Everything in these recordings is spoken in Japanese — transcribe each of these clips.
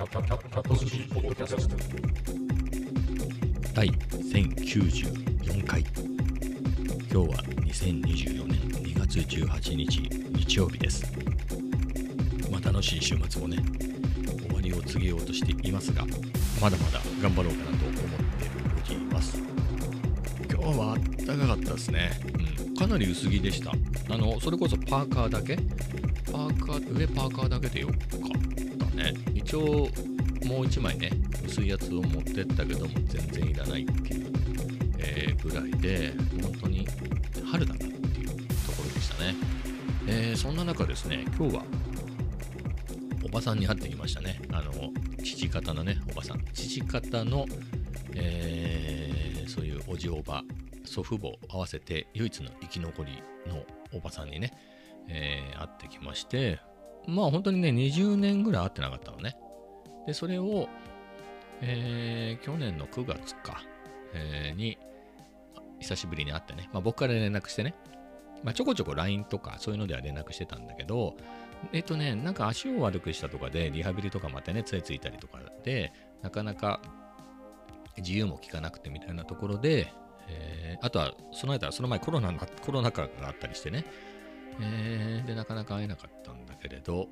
第1094回。今日は2024年2月18日日曜日です。まあ楽しい週末もね終わりを告げようとしていますがまだまだ頑張ろうかなと思っております。今日は暖かかったですね、うん、かなり薄着でした。あのそれこそパーカーだけ？パーカー上パーカーだけでよかったね。一応もう1枚ね薄いやつを持ってったけども全然いらないっていう、え、ぐらいで本当に春だなっていうところでしたね、えー、そんな中ですね今日はおばさんに会ってきましたね。あの父方のねおばさん。父方の、えー、そういうおじおば祖父母合わせて唯一の生き残りのおばさんにねえー、会ってきまして、まあ本当にね、20年ぐらい会ってなかったのね。で、それを、えー、去年の9月か、えー、に、久しぶりに会ってね、まあ僕から連絡してね、まあちょこちょこ LINE とかそういうのでは連絡してたんだけど、えっとね、なんか足を悪くしたとかで、リハビリとかまたね、ついついたりとかで、なかなか自由も効かなくてみたいなところで、えー、あとは、その間、その前コロナ、コロナ禍があったりしてね、えー、で、なかなか会えなかったんだけれど、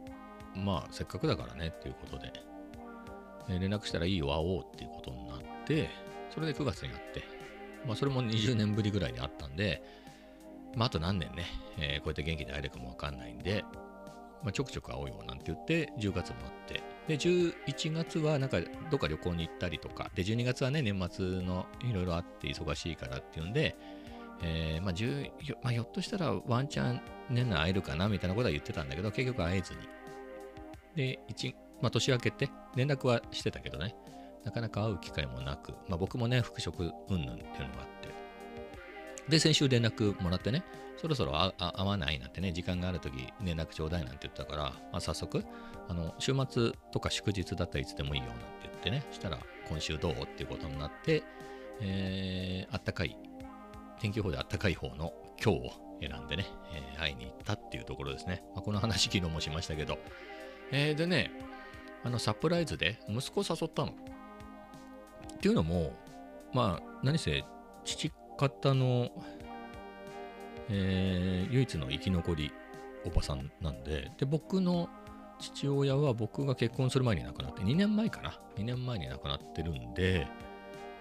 まあ、せっかくだからねっていうことで、えー、連絡したらいいよ、会おうっていうことになって、それで9月に会って、まあ、それも20年ぶりぐらいに会ったんで、まあ、あと何年ね、えー、こうやって元気で会えるかもわかんないんで、まあ、ちょくちょく会おうよなんて言って、10月もあって、で、11月はなんかどっか旅行に行ったりとか、で、12月はね、年末のいろいろあって忙しいからっていうんで、えー、まあ、ひまあ、ひょっとしたらワンチャン年内会えるかなみたいなことは言ってたんだけど、結局会えずに。で、一、まあ、年明けて連絡はしてたけどね、なかなか会う機会もなく、まあ、僕もね、復職云々っていうのがあって。で、先週連絡もらってね、そろそろ会わないなんてね、時間があるとき連絡ちょうだいなんて言ったから、まあ、早速、あの、週末とか祝日だったらいつでもいいよなんて言ってね、したら、今週どう？っていうことになって、えー、あったかい天気予報であったかい方の今日を選んでね、えー、会いに行ったっていうところですね。まあ、この話昨日もしましたけど。えー、でね、あのサプライズで息子を誘ったの。っていうのも、まあ、何せ父方の、えー、唯一の生き残りおばさんなんで、で、僕の父親は僕が結婚する前に亡くなって、2年前かな？2年前に亡くなってるんで、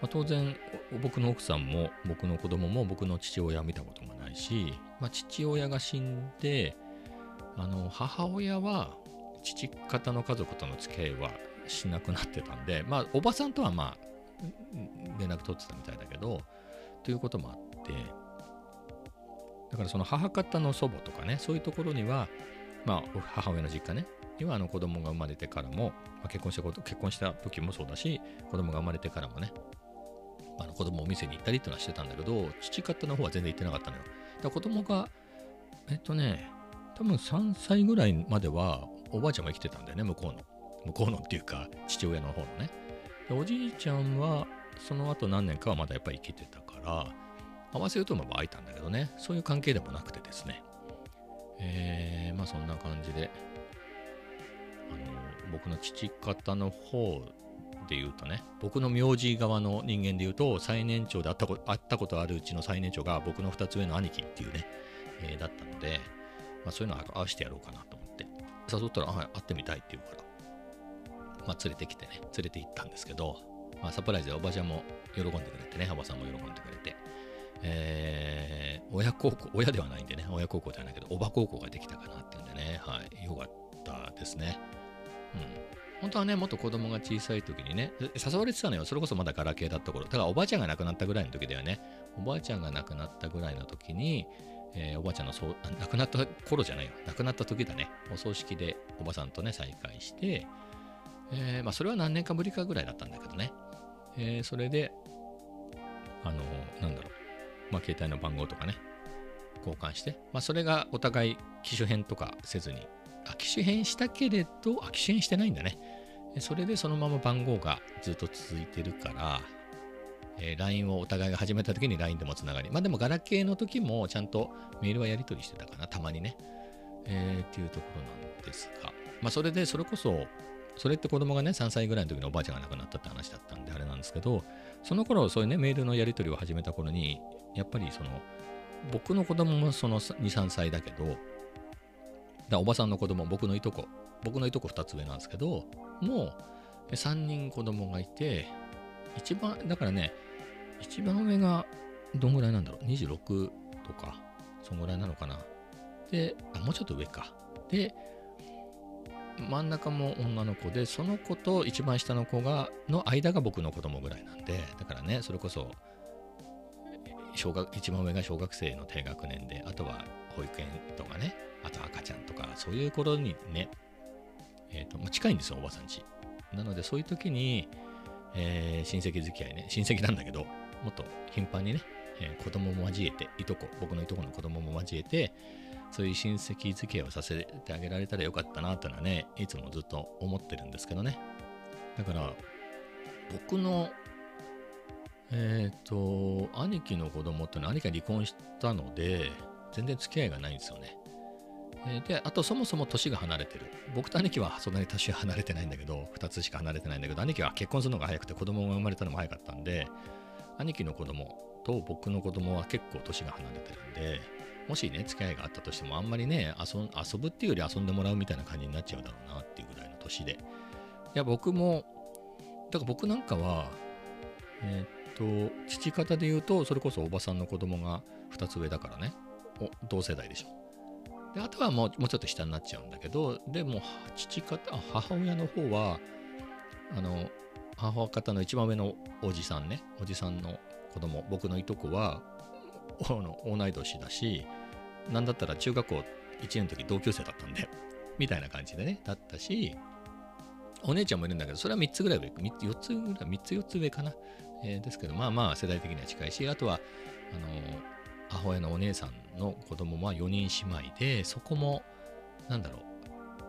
まあ、当然僕の奥さんも僕の子供も僕の父親を見たことがないし、まあ、父親が死んであの母親は父方の家族との付き合いはしなくなってたんで、まあ、おばさんとはまあ連絡取ってたみたいだけどということもあってだからその母方の祖母とかねそういうところにはまあ母親の実家ねにはあの子供が生まれてからも、まあ、結婚したこと結婚した時もそうだし子供が生まれてからもねあの子供をお店に行ったりっていうのはしてたんだけど、父方の方は全然行ってなかったのよ。だから子供が、えっとね、多分3歳ぐらいまではおばあちゃんが生きてたんだよね、向こうの。向こうのっていうか、父親の方のね。でおじいちゃんは、その後何年かはまだやっぱり生きてたから、合わせようと思えば会えたんだけどね、そういう関係でもなくてですね。えー、まあそんな感じで、あの、僕の父方の方で言うとね、僕の名字側の人間で言うと、最年長で会ったこと会ったことあるうちの最年長が僕の2つ上の兄貴っていうね、えー、だったので、まあ、そういうのを合わせてやろうかなと思って、誘ったら、はい、会ってみたいって言うから、まあ、連れてきてね、連れて行ったんですけど、まあ、サプライズでおばちゃんも喜んでくれてね、おばさんも喜んでくれて、えー、親孝行、親ではないんでね、親孝行ではないけど、おば孝行ができたかなっていうんでね、はい、よかったですね。うん。本当はね、もっと子供が小さい時にね、誘われてたのよ。それこそまだガラケーだった頃。だからおばあちゃんが亡くなったぐらいの時だよね。おばあちゃんが亡くなったぐらいの時に、えー、おばあちゃんのそう亡くなった頃じゃないよ。亡くなった時だね。お葬式でおばさんとね、再会して、えー、まあそれは何年かぶりかぐらいだったんだけどね。えー、それで、あのなんだろう。まあ携帯の番号とかね、交換して、まあそれがお互い機種変とかせずに、機種変したけれど、あ、機種変してないんだね。それでそのまま番号がずっと続いてるから、えー、LINE をお互いが始めた時に LINE でもつながり、まあでもガラケーの時もちゃんとメールはやり取りしてたかな、たまにね。えー、っていうところなんですが、まあそれでそれこそ、それって子供がね、3歳ぐらいの時におばあちゃんが亡くなったって話だったんで、あれなんですけど、その頃、そういうね、メールのやり取りを始めた頃に、やっぱりその、僕の子供もその2、3歳だけど、おばさんの子供、僕のいとこ、僕のいとこ2つ上なんですけど、もう3人子供がいて、一番、だからね、一番上がどんぐらいなんだろう、26とか、そんぐらいなのかな。で、あ、もうちょっと上か。で、真ん中も女の子で、その子と一番下の子が、の間が僕の子供ぐらいなんで、だからね、それこそ、小学、一番上が小学生の低学年で、あとは保育園とかね、あと赤ちゃんとか、そういう頃にね、えっ、ー、と、近いんですよ、おばさんち。なので、そういう時に、えー、親戚付き合いね、親戚なんだけど、もっと頻繁にね、えー、子供も交えて、いとこ、僕のいとこの子供も交えて、そういう親戚付き合いをさせてあげられたらよかったなってのはね、いつもずっと思ってるんですけどね。だから、僕の、えっ、ー、と、兄貴の子供ってのは兄貴が離婚したので、全然付き合いがないんですよね。で、あとそもそも年が離れてる。僕と兄貴はそんなに年離れてないんだけど、2つしか離れてないんだけど、兄貴は結婚するのが早くて子供が生まれたのも早かったんで、兄貴の子供と僕の子供は結構年が離れてるんで、もしね、付き合いがあったとしても、あんまりね遊、遊ぶっていうより遊んでもらうみたいな感じになっちゃうだろうなっていうぐらいの年で。いや、僕も、だから僕なんかは、えー、っと、父方で言うと、それこそおばさんの子供が2つ上だからね、同世代でしょ。であとはもうもうちょっと下になっちゃうんだけど、でも父方、母親の方は、あの、母方の一番上のおじさんね、おじさんの子供、僕のいとこは、同い年だし、なんだったら中学校1年の時同級生だったんで、みたいな感じでね、だったし、お姉ちゃんもいるんだけど、それは3つぐらい上、4つぐらい、3つ4つ上かな。えー、ですけど、まあまあ世代的には近いし、あとは、あの、母親のお姉さんの子供は4人姉妹で、そこも、なんだろう、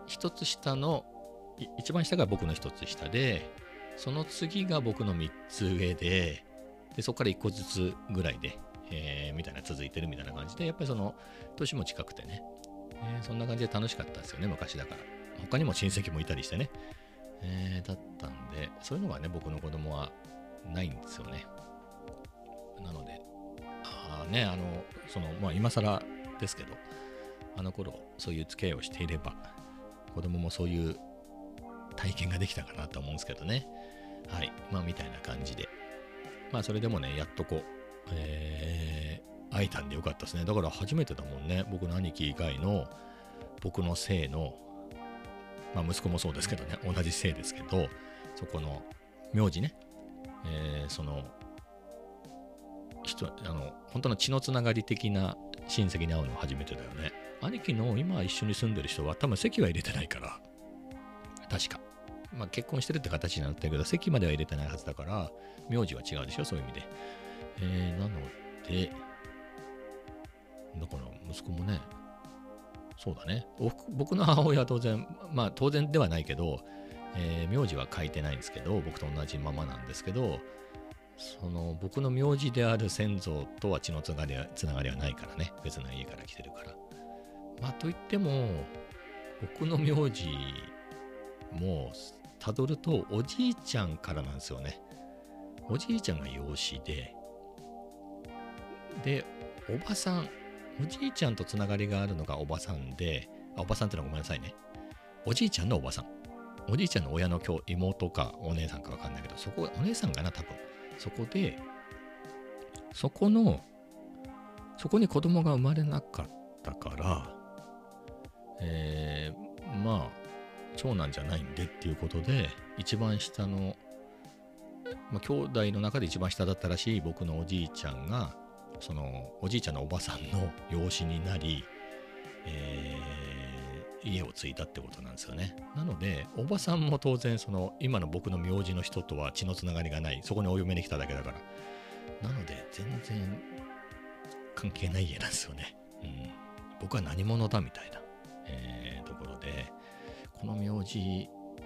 一つ下の、一番下が僕の一つ下で、その次が僕の3つ上で、でそこから1個ずつぐらいで、えー、みたいな続いてるみたいな感じで、やっぱりその、年も近くてね、えー、そんな感じで楽しかったですよね、昔だから。他にも親戚もいたりしてね、えー、だったんで、そういうのがね、僕の子供はないんですよね。なので、ね、あの、その、まあ、今更ですけど、あの頃、そういう付き合いをしていれば、子供もそういう体験ができたかなと思うんですけどね。はい。まあ、みたいな感じで。まあ、それでもね、やっとこう、えー、会えたんでよかったですね。だから初めてだもんね。僕の兄貴以外の、僕の姓の、まあ、息子もそうですけどね、同じ姓ですけど、そこの名字ね、えー、その人、あの、本当の血のつながり的な親戚に会うのは初めてだよね。兄貴の今一緒に住んでる人は多分籍は入れてないから、確か。まあ結婚してるって形になってるけど、籍までは入れてないはずだから、名字は違うでしょ、そういう意味で。えー、なので、だから息子もね、そうだね。僕の母親は当然、まあ当然ではないけど、えー、名字は書いてないんですけど、僕と同じままなんですけど、その僕の名字である先祖とは血のつながりはつながりはないからね。別の家から来てるから。まあといっても、僕の名字もたどるとおじいちゃんからなんですよね。おじいちゃんが養子で、で、おばさん、おじいちゃんとつながりがあるのがおばさんで、あおばさんってのはごめんなさいね。おじいちゃんのおばさん。おじいちゃんの親の今日妹かお姉さんかわかんないけど、そこ、お姉さんかな、多分。そこで、そこの、そこに子供が生まれなかったから、えー、まあ、長男じゃないんでっていうことで、一番下の、まあ、兄弟の中で一番下だったらしい僕のおじいちゃんが、そのおじいちゃんのおばさんの養子になり、えー、家を継いだってことなんですよね。なので、おばさんも当然、その今の僕の名字の人とは血のつながりがない、そこにお嫁に来ただけだから。なので、全然関係ない家なんですよね。うん、僕は何者だみたいな、えー、ところで、この名字、こ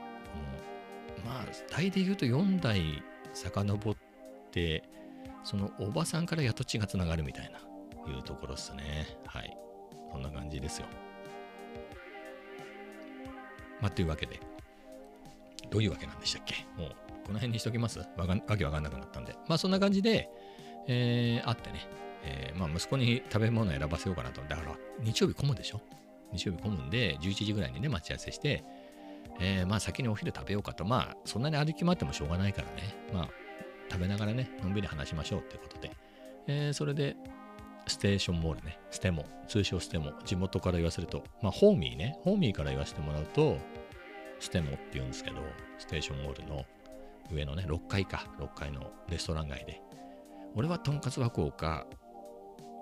のまあ、代で言うと4代遡って、そのおばさんからやっと血がつながるみたいな、いうところですね。はい。こんな感じですよ。まあ、というわけで、どういうわけなんでしたっけ？もう、この辺にしときます？わかわけわかんなくなったんで。まあ、そんな感じで、えー、会ってね、えー、まあ、息子に食べ物を選ばせようかなと。だから、日曜日混むでしょ？日曜日混むんで、11時ぐらいにね、待ち合わせして、えー、まあ、先にお昼食べようかと。まあ、そんなに歩き回ってもしょうがないからね。まあ、食べながらね、のんびり話しましょうってことで。えー、それで、ステーションモールね、ステモ、通称ステモ、地元から言わせると、まあ、ホーミーね、ホーミーから言わせてもらうと、ステモって言うんですけど、ステーションモールの上のね、6階か、6階のレストラン街で、俺はとんかつ箱か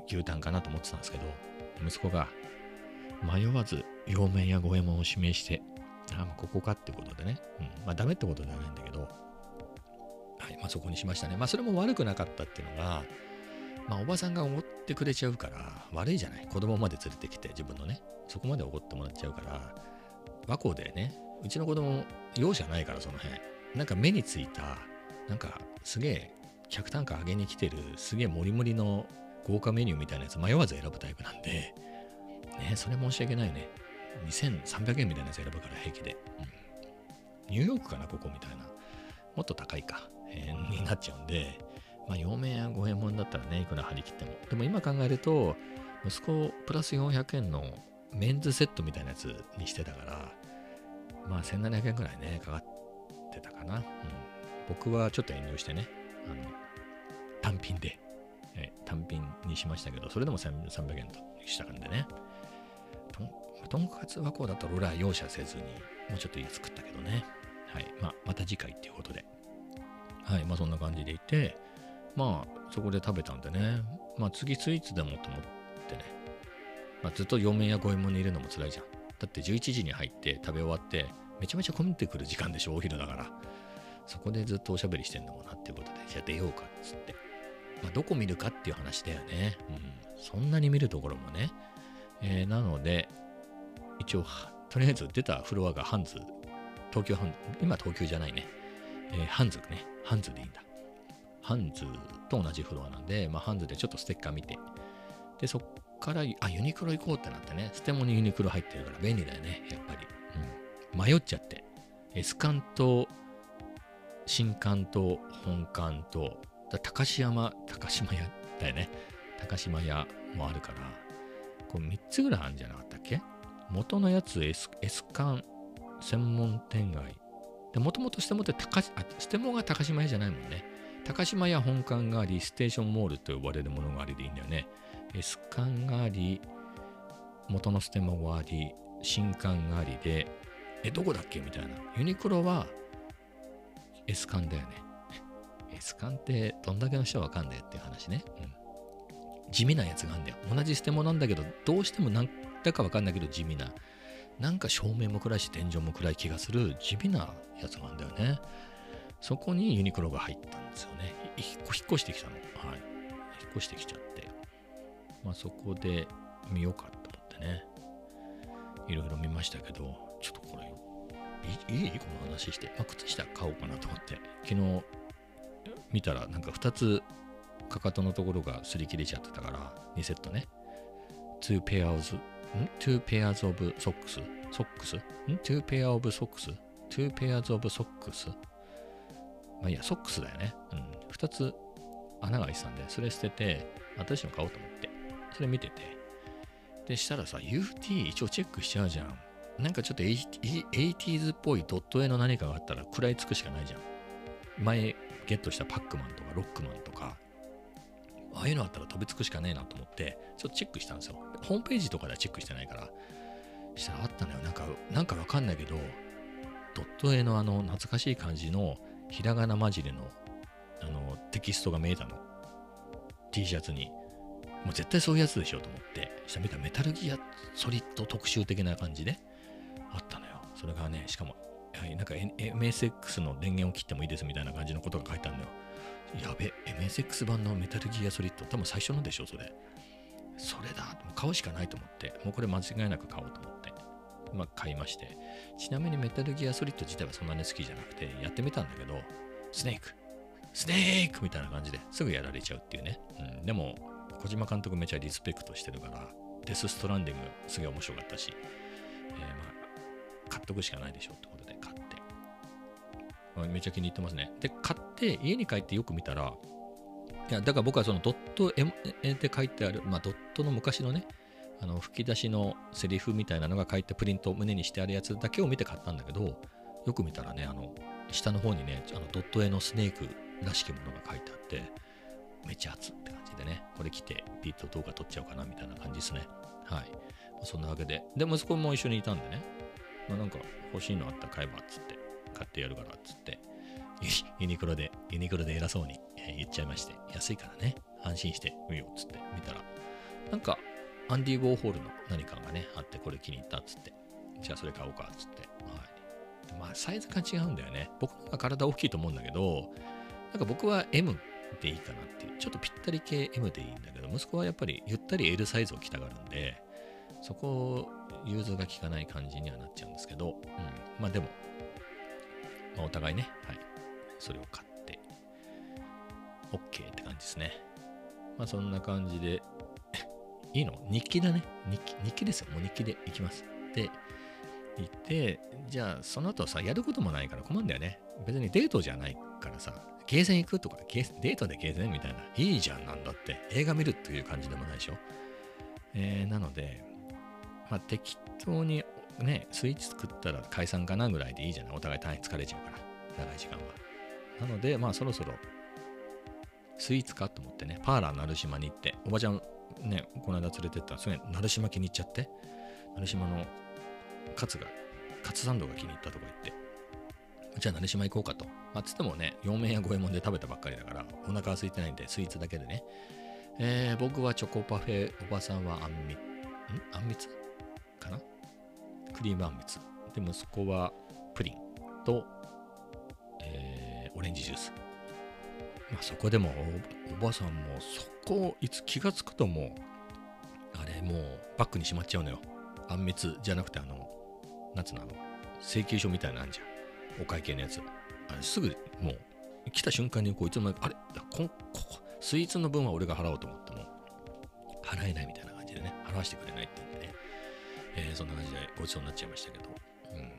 牛タンかなと思ってたんですけど、息子が迷わず洋麺や五右衛門を指名して、あ、まあ、ここかってことでね、うん、まあダメってことではないんだけど、はい、まあそこにしましたね。まあそれも悪くなかったっていうのが、まあおばさんがおごってくれちゃうから悪いじゃない。子供まで連れてきて自分のね、そこまでおごってもらっちゃうから、和光でね、うちの子供容赦ないからその辺、なんか目についた、なんかすげえ客単価上げに来てるすげえモリモリの豪華メニューみたいなやつ迷わず選ぶタイプなんで、ね、それ申し訳ないね。2300円みたいなやつ選ぶから平気で。うん、ニューヨークかな、ここみたいな。もっと高いか、えー、になっちゃうんで、まあ、4面や5円もんだったらね、いくら張り切っても。でも今考えると、息子プラス400円のメンズセットみたいなやつにしてたから、まあ1700円くらいね、かかってたかな。うん、僕はちょっと遠慮してね、あの単品で、え単品にしましたけど、それでも1300円としたんでね。とんかつはこうだったら俺は容赦せずに、もうちょっといい作ったけどね。はい。まあ、また次回っていうことで。はい。まあ、そんな感じでいて、まあ、そこで食べたんでね。まあ、次スイーツでもと思ってね。まあ、ずっと4面や5円もにいるのも辛いじゃん。だって11時に入って食べ終わって、めちゃめちゃ混んでくる時間でしょ、お昼だから。そこでずっとおしゃべりしてんのもなっていうことで、じゃあ出ようかっつって。まあ、どこ見るかっていう話だよね。うん。そんなに見るところもね。えー、なので、一応、とりあえず出たフロアがハンズ、東京ハンズ、今東京じゃないね。えー、ハンズね。ハンズでいいんだ。ハンズと同じフロアなんで、まあ、ハンズでちょっとステッカー見て、で、そっから、あ、ユニクロ行こうってなってね、ステモにユニクロ入ってるから便利だよね、やっぱり。うん。迷っちゃって。エスカンと新館と本館と、高島、高島屋だよね。高島屋もあるから、こう3つぐらいあるんじゃなかったっけ？元のやつ S, S 館専門店街。で、もともとステモって高、あ、ステモが高島屋じゃないもんね。高島屋本館があり、ステーションモールと呼ばれるものがありでいいんだよね。S 館があり、元のステモがあり、新館がありで、え、どこだっけ？みたいな。ユニクロは S 缶だよね。S 缶ってどんだけの人はわかんねえっていう話ね。うん。地味なやつがあるんだよ。同じ捨て物なんだけど、どうしてもなんだかわかんないけど地味な。なんか照明も暗いし天井も暗い気がする地味なやつがあるんだよね。そこにユニクロが入ったんですよね。引っ越してきたの。はい。引っ越してきちゃって。まあそこで見ようかと思ってね。いろいろ見ましたけど、ちょっとこれいいこの話して、まあ、靴下買おうかなと思って、昨日見たらなんか2つかかとのところが擦り切れちゃってたから、2セットね。2 pairs, ん ?2 pairs of socks? ソックスん ?2 pair of socks? 2 pairs of socks? まあいいや、ソックスだよね。うん。2つ穴が開いてたんで、それ捨てて、新しいの買おうと思って、それ見てて。で、したらさ、UT 一応チェックしちゃうじゃん。なんかちょっと 80s っぽいドット絵の何かがあったら食らいつくしかないじゃん。前ゲットしたパックマンとかロックマンとか、ああいうのあったら飛びつくしかねえなと思って、ちょっとチェックしたんですよ。ホームページとかではチェックしてないから。したらあったのよ。なんか、なんかわかんないけど、ドット絵のあの懐かしい感じのひらがな混じりのあのテキストが見えたの。T シャツに。もう絶対そういうやつでしょと思って、下見たらメタルギアソリッド特集的な感じで、あったのよ。それがね、しかも、はい、なんか MSX の電源を切ってもいいですみたいな感じのことが書いてあるのよ。やべ、MSX 版のメタルギアソリッド、多分最初のでしょ、それ。それだ、もう買うしかないと思って、もうこれ間違いなく買おうと思って、まあ買いまして。ちなみにメタルギアソリッド自体はそんなに好きじゃなくて、やってみたんだけど、スネークスネークみたいな感じですぐやられちゃうっていうね。うん、でも、小島監督めちゃリスペクトしてるから、デス・ストランディングすげえ面白かったし、えー、まあ、買っとくしかないでしょってことで買って。めちゃ気に入ってますね。で、買って家に帰ってよく見たら、いや、だから僕はそのドット絵で書いてある、まあドットの昔のね、あの吹き出しのセリフみたいなのが書いてプリントを胸にしてあるやつだけを見て買ったんだけど、よく見たらね、あの、下の方にね、あのドット絵のスネークらしきものが書いてあって、めっちゃ熱って感じでね、これ着てビート動画撮っちゃおうかなみたいな感じですね。はい。そんなわけで。で、息子も一緒にいたんでね、まあ、なんか欲しいのあったら買えばっつって、買ってやるからっつって、ユニクロで、ユニクロで偉そうに言っちゃいまして、安いからね、安心して見ようっつって見たら、なんか、アンディ・ウォーホールの何かがね、あって、これ気に入ったっつって、じゃあそれ買おうかっつって、はい。まあ、サイズが違うんだよね。僕の方が体大きいと思うんだけど、なんか僕は M でいいかなっていう、ちょっとぴったり系 M でいいんだけど、息子はやっぱりゆったり L サイズを着たがるんで、そこを融通が効かない感じにはなっちゃうんですけど、うん、まあでも、まあ、お互いね、はい、それを買って、OK って感じですね。まあそんな感じで、いいの？日記だね日記。日記ですよ。もう日記で行きます。で、行って、じゃあその後さ、やることもないから困るんだよね。別にデートじゃないからさ、ゲーセン行くとか、デートでゲーセンみたいな、いいじゃんなんだって、映画見るっていう感じでもないでしょ。えー、なので、まあ、適当にね、スイーツ作ったら解散かなぐらいでいいじゃない？お互い単位疲れちゃうから、長い時間は。なので、まあそろそろスイーツかと思ってね、パーラー鳴島に行って、おばちゃんね、この間連れてったら、それ鳴島気に入っちゃって、鳴島のカツが、カツサンドが気に入ったとか言って、じゃあ、成島行こうかと。まあ、つってもね、4面や5円もんで食べたばっかりだから、お腹は空いてないんで、スイーツだけでね。えー、僕はチョコパフェ、おばさんはあんみ、ん？あんみつ？かな？クリームあんみつ。で、息子はプリンと、えー、オレンジジュース。まあ、そこでもお、おばさんも、そこ、いつ気がつくともう、あれ、もう、バッグにしまっちゃうのよ。あんみつじゃなくて、あの、夏のあの、請求書みたいなのあんじゃん。お会計のやつ。あれすぐもう来た瞬間にこういつの間にか、あれ？ここスイーツの分は俺が払おうと思っても、払えないみたいな感じでね、払わせてくれないって言うんでね、えー、そんな感じでごちそうになっちゃいましたけど、うん。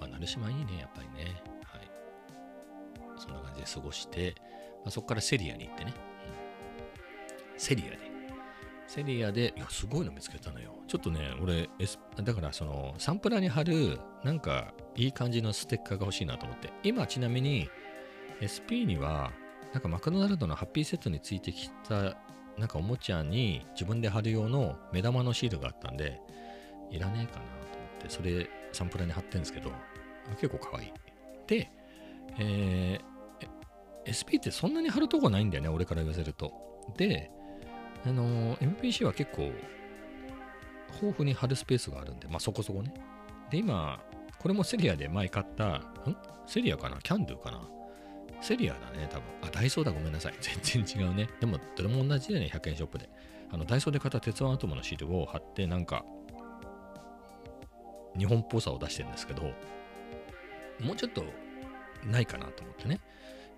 まあ、成島いいね、やっぱりね。はい。そんな感じで過ごして、まあ、そこからセリアに行ってね、うん、セリアでセリアで、いや、すごいの見つけたのよ。ちょっとね、俺、S、だからその、サンプラーに貼る、なんか、いい感じのステッカーが欲しいなと思って。今、ちなみに、SP には、なんかマクドナルドのハッピーセットについてきた、なんかおもちゃに自分で貼る用の目玉のシールがあったんで、いらねえかなと思って、それ、サンプラーに貼ってるんですけど、結構可愛い。で、えー、SP ってそんなに貼るとこないんだよね、俺から言わせると。で、あの MPC は結構豊富に貼るスペースがあるんで、まあそこそこね。で、今、これもセリアで前買った、ん？セリアかな？キャンドゥかな？セリアだね、多分。あ、ダイソーだ、ごめんなさい。全然違うね。でも、どれも同じだね、100円ショップで。あの、ダイソーで買った鉄腕アトムのシールを貼って、なんか、日本っぽさを出してるんですけど、もうちょっとないかなと思ってね、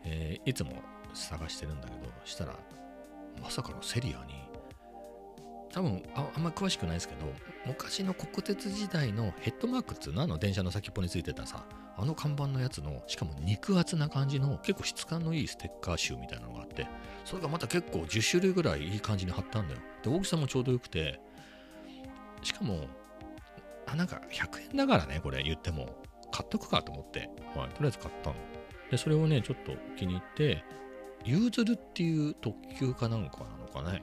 えー、いつも探してるんだけど、したら、まさかのセリアに。多分ああんま詳しくないですけど昔の国鉄時代のヘッドマークっていうの？あの電車の先っぽについてたさ。あの看板のやつのしかも肉厚な感じの結構質感のいいステッカー集みたいなのがあって。それがまた結構10種類ぐらいいい感じに貼ったんだよ。で大きさもちょうどよくて。しかもあなんか100円だからねこれ言っても。買っとくかと思って、はい、とりあえず買ったの。でそれをねちょっと気に入ってユーズルっていう特急かなんかなのかね。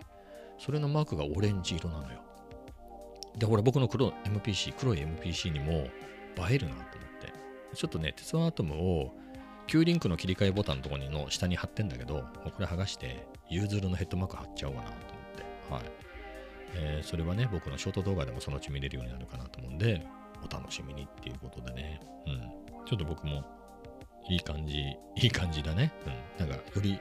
それのマークがオレンジ色なのよ。で、ほら、僕の黒 MPC、黒い MPC にも映えるなと思って。ちょっとね、鉄腕アトムを Q リンクの切り替えボタンのところの下に貼ってんだけど、これ剥がして、ユーズルのヘッドマーク貼っちゃおうかなと思って。はい。えー、それはね、僕のショート動画でもそのうち見れるようになるかなと思うんで、お楽しみにっていうことでね。うん。ちょっと僕もいい感じ、いい感じだね。うん。なんか、より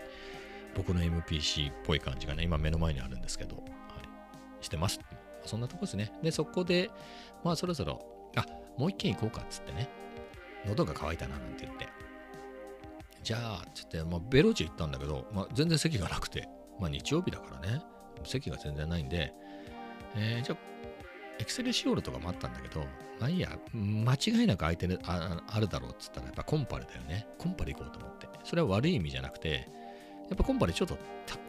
僕の MPC っぽい感じがね、今目の前にあるんですけど、はい、してます。そんなとこですね。で、そこで、まあそろそろ、あ、もう一軒行こうかっつってね、喉が渇いたななんて言って。じゃあ、つって、まあ、ベロチ行ったんだけど、まあ、全然席がなくて、まあ日曜日だからね、席が全然ないんで、えー、じゃあ、エクセルシオールとかもあったんだけど、まあいいや、間違いなく相手でああるだろうっつったら、やっぱコンパレだよね。コンパレ行こうと思って。それは悪い意味じゃなくて、やっぱコンパレちょっと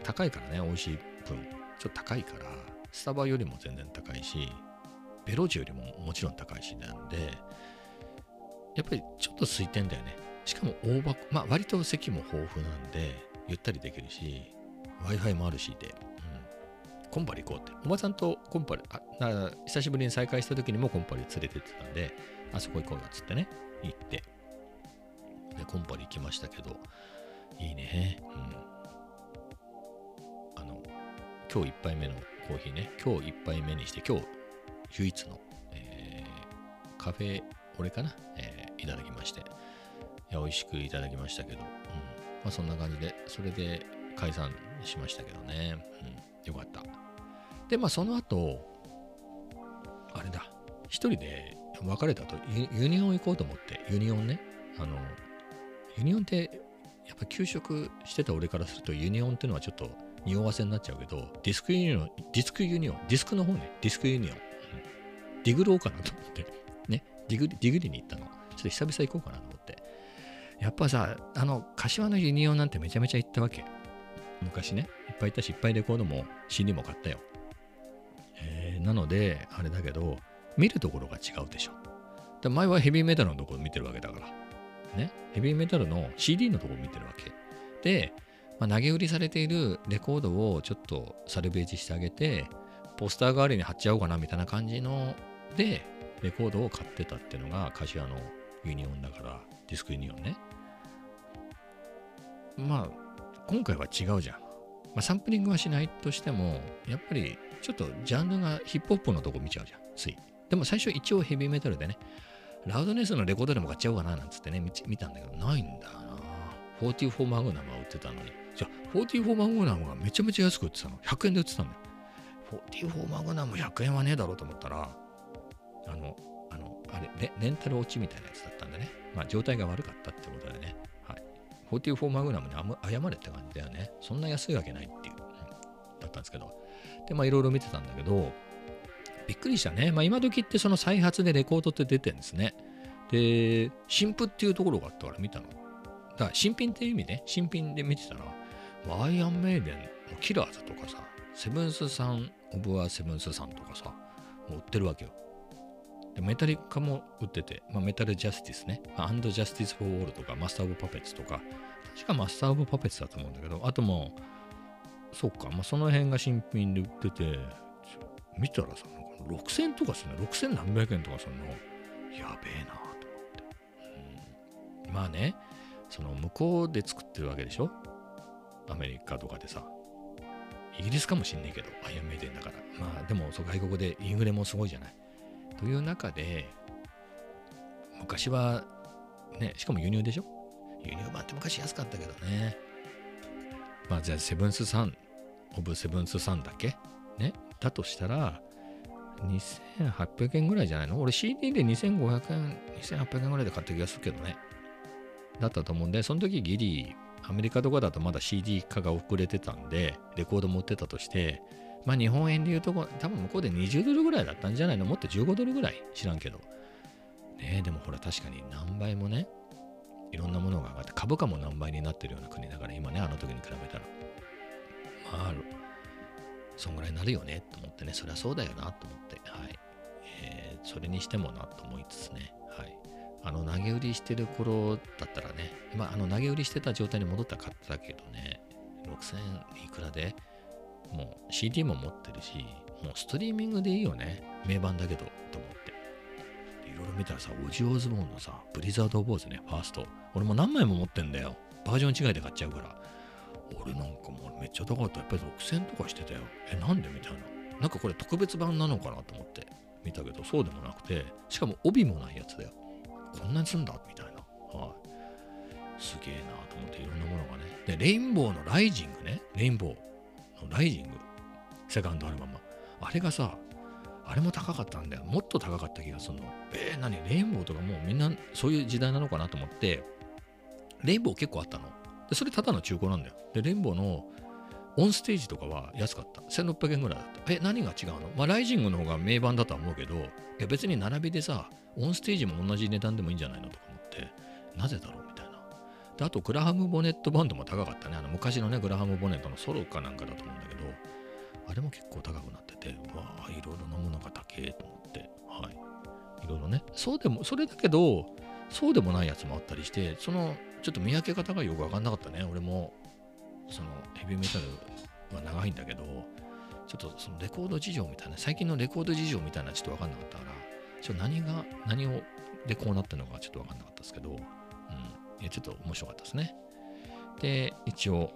高いからね、美味しい分。ちょっと高いから、スタバよりも全然高いし、ベロジよりももちろん高いしなんで、やっぱりちょっと空いてんだよね。しかも大箱、まあ割と席も豊富なんで、ゆったりできるし、Wi-Fi もあるしで、コンパリ行こうって。おばさんとコンパリ、あ久しぶりに再会した時にもコンパリ連れてってたんで、あそこ行こうよっつってね、行って。で、コンパリ行きましたけど、いいね。うん。あの、今日1杯目のコーヒーね、今日1杯目にして、今日唯一の、えー、カフェオレかな、えー、いただきまして。いや、美味しくいただきましたけど、うん。まあそんな感じで、それで解散しましたけどね。うん。よかった。で、まあその後、あれだ、一人で別れたあとユニオン行こうと思って、ユニオンね、あの、ユニオンってやっぱ休職してた俺からするとユニオンっていうのはちょっと匂わせになっちゃうけど、ディスクユニオン、ディスクユニオン、ディスクの方ね、ディスクユニオン、うん、ディグろうかなと思って、ね、ディグディグリに行ったの。ちょっと久々行こうかなと思って。やっぱさ、あの、柏のユニオンなんてめちゃめちゃ行ったわけ。昔ね、いっぱい行ったし、いっぱいレコードも CD も買ったよ。なので、あれだけど、見るところが違うでしょ。で前はヘビーメタルのところ見てるわけだから。ね。ヘビーメタルの CD のところ見てるわけ。で、まあ、投げ売りされているレコードをちょっとサルベージしてあげて、ポスター代わりに貼っちゃおうかなみたいな感じので、レコードを買ってたっていうのが柏のユニオンだから、ディスクユニオンね。まあ、今回は違うじゃん。まあ、サンプリングはしないとしても、やっぱりちょっとジャンルがヒップホップのとこ見ちゃうじゃん、つい。でも最初一応ヘビーメタルでね、ラウドネスのレコードでも買っちゃおうかななんつってね、見たんだけど、ないんだな44マグナムは売ってたのに。じゃあ、44マグナムがめちゃめちゃ安く売ってたの。100円で売ってたんだよ。44マグナム100円はねえだろうと思ったら、あの、あの、あれレ、レンタル落ちみたいなやつだったんでね。まあ、状態が悪かったってことでね。44マグナムに謝れって感じだよね。そんな安いわけないっていう、だったんですけど。で、まあいろいろ見てたんだけど、びっくりしたね。まあ今時ってその再発でレコードって出てるんですね。で、新譜っていうところがあったから見たの。だから新品っていう意味ね、新品で見てたら、アイアンメイデンの Killers とかさ、 Seventh Son, of a Seventh Son とかさ、もう売ってるわけよ。でメタリカも売ってて、まあ、メタルジャスティスね、 And Justice for All とか、 Master of Puppets とか、確か Master of Puppets だと思うんだけど、あとも、そうか、まあ、その辺が新品で売ってて、見たらさ、6000とかするね、6000何百円とかするの、やべえなと思って、うん。まあね、その向こうで作ってるわけでしょ？アメリカとかでさ。イギリスかもしんねえけど、アイアンメイデンだから。まあでも、そ外国でインフレもすごいじゃない？という中で、昔は、ね、しかも輸入でしょ？輸入版って昔安かったけどね。まあじゃあ、セブンスサン、オブセブンスサンだけ？ね。だとしたら、2800円ぐらいじゃないの？俺 CD で2500円、2800円ぐらいで買った気がするけどね。だったと思うんで、その時ギリ、アメリカとかだとまだ CD 化が遅れてたんで、レコード持ってたとして、まあ日本円で言うとこ、多分向こうで20ドルぐらいだったんじゃないの？もっと15ドルぐらい？知らんけど。ねでもほら確かに何倍もね、いろんなものが上がって、株価も何倍になってるような国だから、今ね、あの時に比べたら。まあ、そんぐらいになるよね？と思ってね、そりゃそうだよなと思って、はい。えー、それにしてもなと思いつつね、はい。あの、投げ売りしてる頃だったらね、今、あの、投げ売りしてた状態に戻ったら買ってたけどね、6000いくらで？もう CD も持ってるし、もうストリーミングでいいよね。名盤だけど、と思って。いろいろ見たらさ、オジオズボーンのさ、ブリザード・オブ・ーズね、ファースト。俺も何枚も持ってんだよ。バージョン違いで買っちゃうから。俺なんかもうめっちゃ高かった。やっぱり6000とかしてたよ。え、なんで？みたいな。なんかこれ特別版なのかなと思って見たけど、そうでもなくて、しかも帯もないやつだよ。こんなにすんだ？みたいな。はい。すげえなと思っていろんなものがね。で、レインボーのライジングね。レインボー。のライジング、セカンドアルバム。あれがさ、あれも高かったんだよ。もっと高かった気がするの。えー、何？レインボーとかもうみんなそういう時代なのかなと思って、レインボー結構あったの。で、それただの中古なんだよ。で、レインボーのオンステージとかは安かった。1600円ぐらいだった。え、何が違うの？まあ、ライジングの方が名盤だとは思うけど、いや別に並びでさ、オンステージも同じ値段でもいいんじゃないのとか思って、なぜだろう？で、あと、グラハム・ボネットバンドも高かったね。あの昔のね、グラハム・ボネットのソロかなんかだと思うんだけど、あれも結構高くなってて、わあ、いろいろなものが高えと思って、はい。いろいろね。そうでも、それだけど、そうでもないやつもあったりして、その、ちょっと見分け方がよくわかんなかったね。俺も、その、ヘビーメタルは長いんだけど、ちょっとそのレコード事情みたいな、最近のレコード事情みたいなちょっとわかんなかったから、ちょ何が、何をでこうなったのかちょっとわかんなかったですけど、うん。いや、ちょっと面白かったですね。で、一応、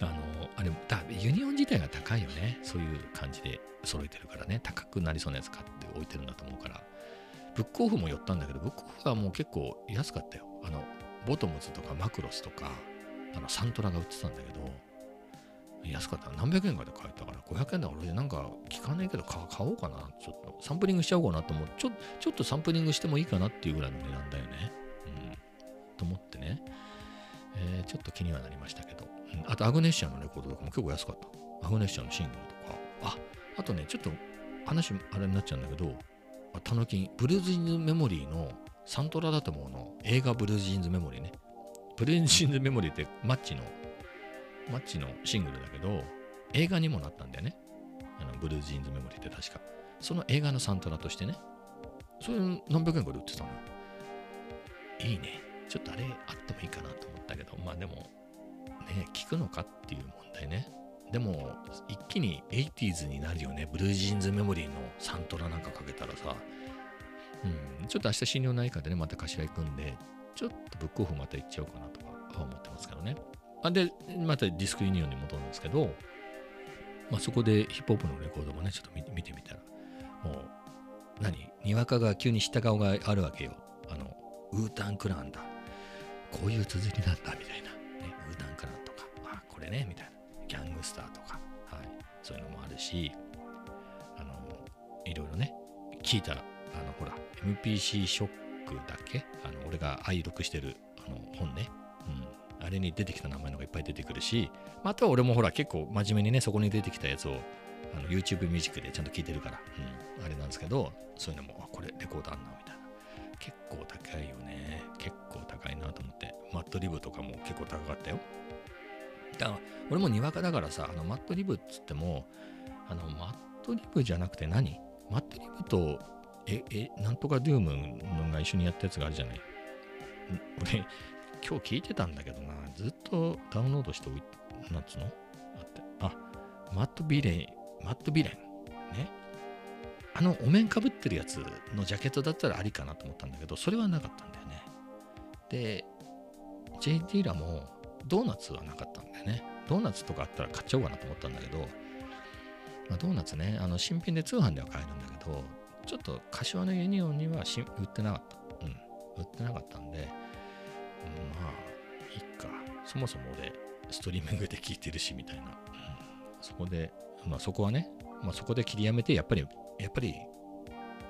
あの、あれ、だユニオン自体が高いよね。そういう感じで揃えてるからね。高くなりそうなやつ買って置いてるんだと思うから。ブックオフも寄ったんだけど、ブックオフはもう結構安かったよ。あの、ボトムズとかマクロスとか、あの、サントラが売ってたんだけど、安かった。何百円かで買えたから、500円だから俺なんか聞かないけど買おうかな。ちょっとサンプリングしちゃおうかなと思う。ちょちょっとサンプリングしてもいいかなっていうぐらいの値段だよね。と思ってね。えー、ちょっと気にはなりましたけど。うん、あと、アグネッシャのレコードとかも結構安かった。アグネッシャのシングルとか。あ、あとね、ちょっと話あれになっちゃうんだけど、タヌキン、ブルージーンズメモリーのサントラだと思うの。映画ブルージーンズメモリーね。ブルージーンズメモリーってマッチのマッチのシングルだけど、映画にもなったんだよね。あのブルージーンズメモリーって確か。その映画のサントラとしてね。それ何百円かで売ってたの。いいね。ちょっとあれあってもいいかなと思ったけど、まあでも、ね、聞くのかっていう問題ね。でも、一気に 80s になるよね。ブルージーンズメモリーのサントラなんかかけたらさ、うん、ちょっと明日診療内科でね、また頭行くんで、ちょっとブックオフまた行っちゃおうかなとか思ってますけどね。あで、またディスクユニオンに戻るんですけど、まあ、そこでヒップホップのレコードもね、ちょっと見てみたら、もう、何？にわかが急に知った顔があるわけよ。あの、ウータンクランだ。こういう続きなんだ、みたいな。ね、ウータンクランとか、あ、これね、みたいな。ギャングスターとか、はい。そういうのもあるし、あの、いろいろね、聞いた、あの、ほら、MPC ショックだっけ？あの、俺が愛読してる、あの、本ね。うん。あれに出てきた名前のがいっぱい出てくるし、まあ、あとは俺もほら結構真面目にね、そこに出てきたやつをあの YouTube ミュージックでちゃんと聞いてるから、うん、あれなんですけど、そういうのも、あ、これレコードあんな、みたいな。結構高いよね。結構高いなと思って。マットリブとかも結構高かったよ。だから、俺もにわかだからさ、あのマットリブっつっても、あの、マットリブじゃなくて何？マットリブと、え、え、なんとかドゥームが一緒にやったやつがあるじゃない？俺、今日聞いてたんだけどな、ずっとダウンロードしておいて、なんつうの？あって、あ、マットビレン、マットビレン。ね。あのお面かぶってるやつのジャケットだったらありかなと思ったんだけど、それはなかったんだよね。で、JD らもドーナツはなかったんだよね。ドーナツとかあったら買っちゃおうかなと思ったんだけど、まあ、ドーナツね、あの新品で通販では買えるんだけど、ちょっと柏のユニオンには売ってなかった。うん、売ってなかったんで、まあ、いっか。そもそも俺、ストリーミングで聞いてるし、みたいな。うん、そこで、まあそこはね、まあそこで切りやめて、やっぱり、やっぱり、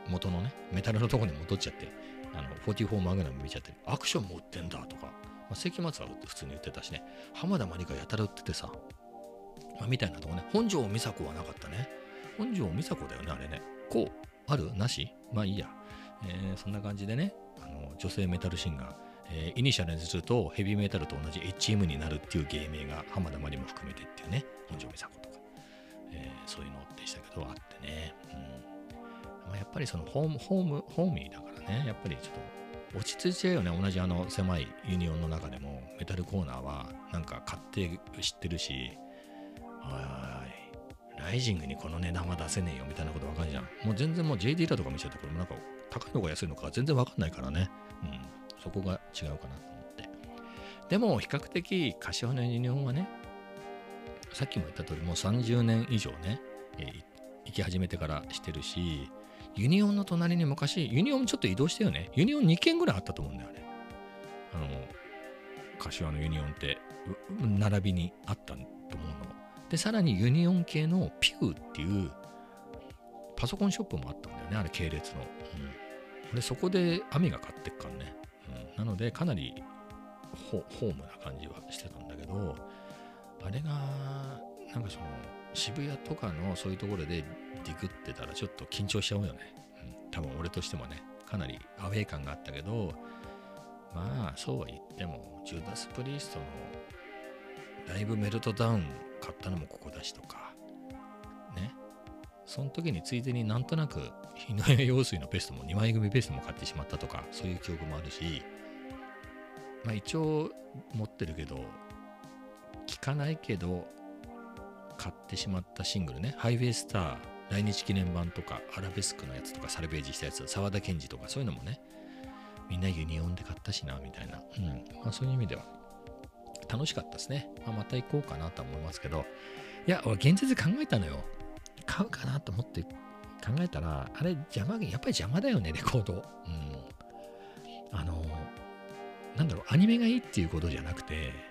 元のね、メタルのとこに戻っちゃって、あの、44マグナム見ちゃって、アクションも売ってんだとか、まあ、世紀末は普通に売ってたしね、浜田まりかやたら売っててさ、まあ、みたいなとこね、本庄美佐子はなかったね。本庄美佐子だよね、あれね。こう、あるなし？まあいいや。えー、そんな感じでね、あの女性メタルシンガー、えー、イニシャルにするとヘビーメタルと同じ HM になるっていう芸名が浜田真理も含めてっていうね、本庄美佐子と、えー、そういうのでしたけど、あってね。うんまあ、やっぱりそのホーム、ホーム、ホーミーだからね、やっぱりちょっと落ち着いちゃうよね、同じあの狭いユニオンの中でも、メタルコーナーはなんか勝手知ってるし、おい、ライジングにこの値段は出せねえよみたいなことわかるじゃん。もう全然もう JD だとか見ちゃうとこれもなんか高いのか安いのか全然わかんないからね。うん。そこが違うかなと思って。でも、比較的、柏のユニオンはね、さっきも言った通り、もう30年以上ね、えー、行き始めてからしてるし、ユニオンの隣に昔、ユニオンちょっと移動したよね。ユニオン2軒ぐらいあったと思うんだよね。あの、柏のユニオンって、並びにあったと思うの。で、さらにユニオン系のピューっていうパソコンショップもあったんだよね、あれ系列の。うん。俺そこでアミーガ買ってっからね。うんなので、かなりホームな感じはしてたんだけど、あれがなんかその渋谷とかのそういうところでディグってたらちょっと緊張しちゃうよね、うん、多分俺としてもねかなりアウェー感があったけどまあそうは言ってもジュダス・プリーストのライブメルトダウン買ったのもここだしとかね。その時についでになんとなく日の谷用水のベストも2枚組ベストも買ってしまったとかそういう記憶もあるしまあ一応持ってるけどかないけど買ってしまったシングルね。ハイウェイスター来日記念版とかアラベスクのやつとかサルベージしたやつ沢田研二とかそういうのもねみんなユニオンで買ったしなみたいな、うん。まあ、そういう意味では楽しかったですね、まあ、また行こうかなと思いますけど。いや俺現実考えたのよ。買うかなと思って考えたらあれ邪魔やっぱり邪魔だよねレコード。うん。あのなんだろうアニメがいいっていうことじゃなくて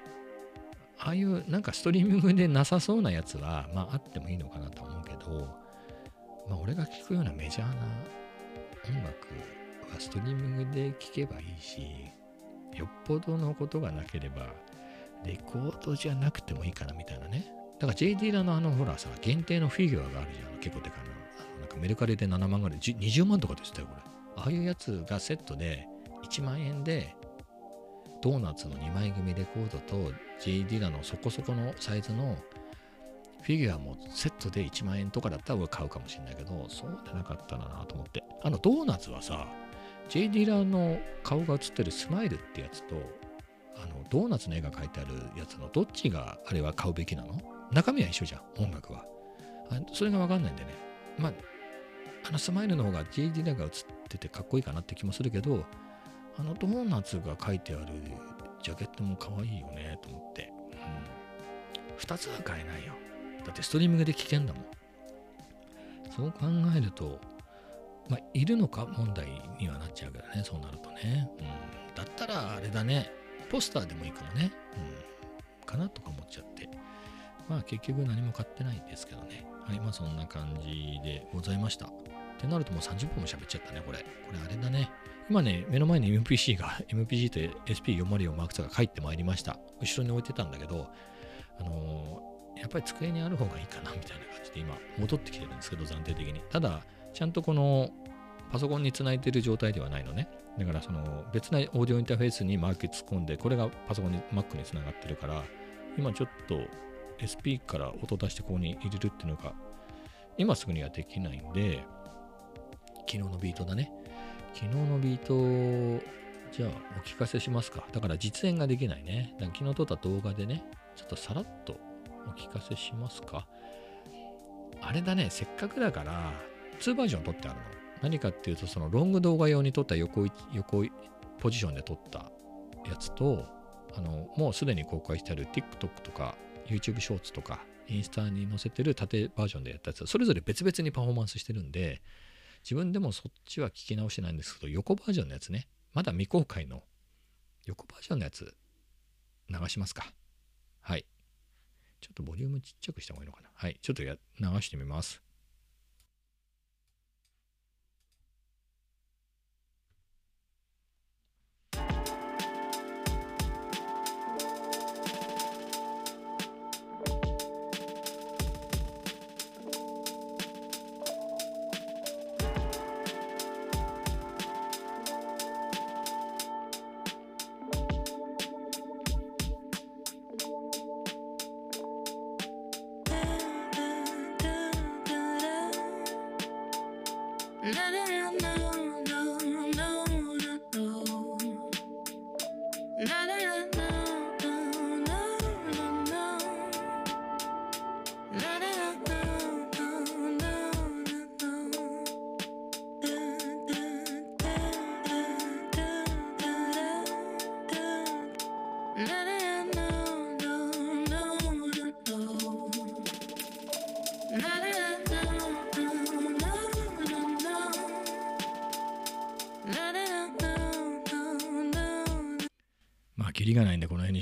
ああいうなんかストリーミングでなさそうなやつはまああってもいいのかなと思うけどまあ俺が聴くようなメジャーな音楽はストリーミングで聴けばいいしよっぽどのことがなければレコードじゃなくてもいいかなみたいなね。だから JD ラのあのほらさ限定のフィギュアがあるじゃん。結構でかいの。あのなんかメルカリで7万ぐらい。20万とかでしたよこれ。ああいうやつがセットで1万円でドーナツの2枚組レコードと J ディラのそこそこのサイズのフィギュアもセットで1万円とかだったら俺買うかもしれないけど、そうでなかったなと思って。あのドーナツはさ、J ディラの顔が写ってるスマイルってやつと、あのドーナツの絵が描いてあるやつのどっちがあれは買うべきなの？中身は一緒じゃん、音楽は。それがわかんないんでね。まあ、あのスマイルの方が J ディラが写っててかっこいいかなって気もするけど、あのドーナツが書いてあるジャケットも可愛いよねと思って。うん。2つは買えないよ。だってストリーミングで聞けんだもん。そう考えると、まあ、いるのか問題にはなっちゃうけどね、そうなるとね。うん。だったらあれだね、ポスターでもいいかもね。うん。かなとか思っちゃって。まあ結局何も買ってないんですけどね。はい、まあそんな感じでございました。ってなるともう30分も喋っちゃったね、これ。これあれだね。今ね、目の前に MPC が、MPG と SP404 マーク2が帰ってまいりました。後ろに置いてたんだけど、あのー、やっぱり机にある方がいいかなみたいな感じで今戻ってきてるんですけど、暫定的に。ただ、ちゃんとこのパソコンにつないでる状態ではないのね。だからその別なオーディオインターフェースにマーク突っ込んで、これがパソコンに Mac につながってるから、今ちょっと SP から音出してここに入れるっていうのが、今すぐにはできないんで、昨日のビートだね。昨日のビート、じゃあお聞かせしますか。だから実演ができないね。だから昨日撮った動画でね、ちょっとさらっとお聞かせしますか。あれだね、せっかくだから、2バージョン撮ってあるの。何かっていうと、そのロング動画用に撮った横横ポジションで撮ったやつと、あのもうすでに公開してある TikTok とか YouTube ショーツとかインスタに載せてる縦バージョンでやったやつ、それぞれ別々にパフォーマンスしてるんで、自分でもそっちは聞き直してないんですけど、横バージョンのやつね、まだ未公開の横バージョンのやつ流しますか。はい。ちょっとボリュームちっちゃくした方がいいのかな。はい。ちょっとや流してみます。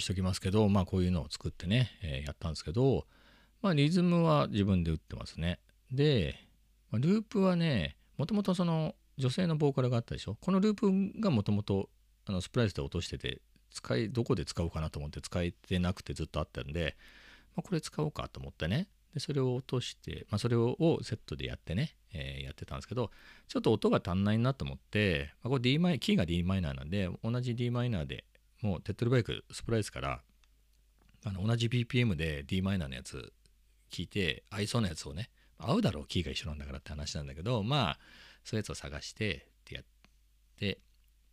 しときますけど、まあこういうのを作ってね、えー、やったんですけど、まあリズムは自分で打ってますね。で、ま、ループはね、もともとその女性のボーカルがあったでしょ？このループがもともとスプライスで落としてて、使い、どこで使おうかなと思って使えてなくてずっとあったんで、まあ、これ使おうかと思ってねでそれを落として、まあ、それをセットでやってね、えー、やってたんですけどちょっと音が足んないなと思って、まあ、これ d マイキーが d マイナーなんで同じ d マイナーでもう手っ取り早くスプライスからあの同じ BPM で d マイナーのやつ聞いて合いそうなやつをね合うだろうキーが一緒なんだからって話なんだけどまあそういうやつを探してってやって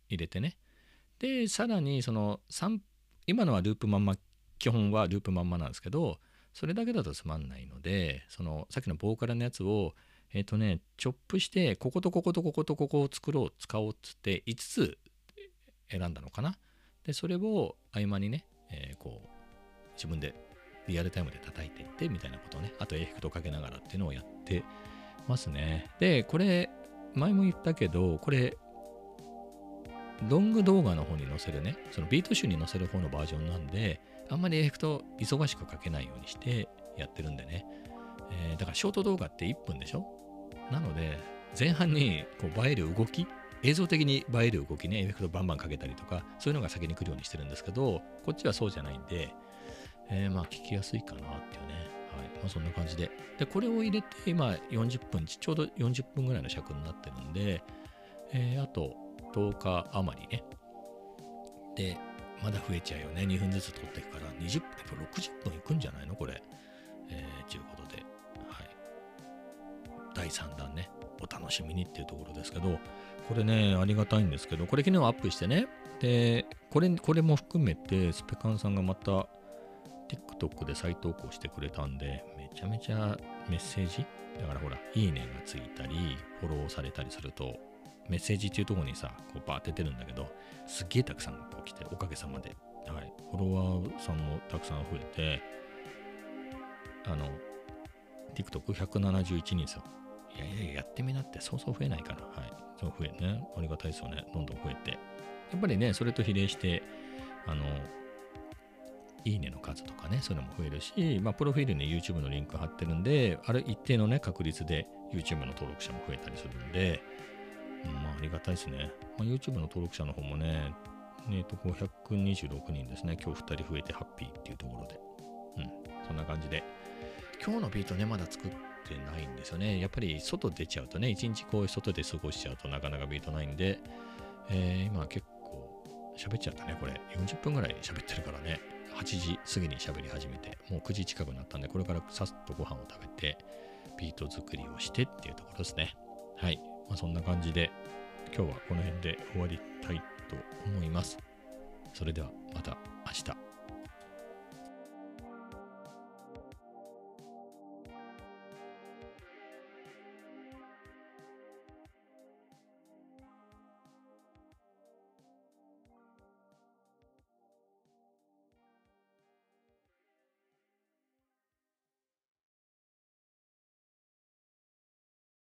入れてね。でさらにその3今のはループまんま基本はループまんまなんですけどそれだけだとつまんないのでそのさっきのボーカルのやつをえっ、ー、とねチョップしてこことこことこことここを作ろう使おうっつって5つ選んだのかな。でそれを合間にね、えー、こう自分でリアルタイムで叩いていってみたいなことをねあとエフェクトかけながらっていうのをやってますね。でこれ前も言ったけどこれロング動画の方に載せるねそのビート集に載せる方のバージョンなんであんまりエフェクト忙しくかけないようにしてやってるんでね、えー、だからショート動画って1分でしょ？なので前半にこう映える動き映像的に映える動きねエフェクトバンバンかけたりとかそういうのが先に来るようにしてるんですけどこっちはそうじゃないんで、えー、まあ聞きやすいかなっていうね。はい。まあ、そんな感じで。でこれを入れて今40分ちょうど40分ぐらいの尺になってるんで、えー、あと10日余りね。でまだ増えちゃうよね。2分ずつ取っていくから、20分、60分いくんじゃないの？これ。えー、ということで、はい。第3弾ね、お楽しみにっていうところですけど、これね、ありがたいんですけど、これ昨日アップしてね、で、これ、これも含めて、スペカンさんがまた、TikTok で再投稿してくれたんで、めちゃめちゃメッセージ？だからほら、いいねがついたり、フォローされたりすると、メッセージっていうところにさ、こうバーって出るんだけど、すっげえたくさんこう来て、おかげさまで。はい。フォロワーさんもたくさん増えて、あの、TikTok171 人ですよ。いやいや、やってみなってそうそう増えないから。はい。そう増えね。ありがたいですよね。どんどん増えて。やっぱりね、それと比例して、あの、いいねの数とかね、そういうのも増えるし、まあ、プロフィールに YouTube のリンク貼ってるんで、ある一定のね、確率で YouTube の登録者も増えたりするんで、まあ、ありがたいですね。まあ、YouTube の登録者の方もね、えっ、ー、と、526人ですね。今日2人増えてハッピーっていうところで。うん、そんな感じで。今日のビートね、まだ作ってないんですよね。やっぱり外出ちゃうとね、一日こう外で過ごしちゃうとなかなかビートないんで、えー、今結構喋っちゃったね、これ。40分ぐらい喋ってるからね。8時過ぎに喋り始めて、もう9時近くなったんで、これからさっとご飯を食べて、ビート作りをしてっていうところですね。はい。まあ、そんな感じで今日はこの辺で終わりたいと思います。それではまた明日。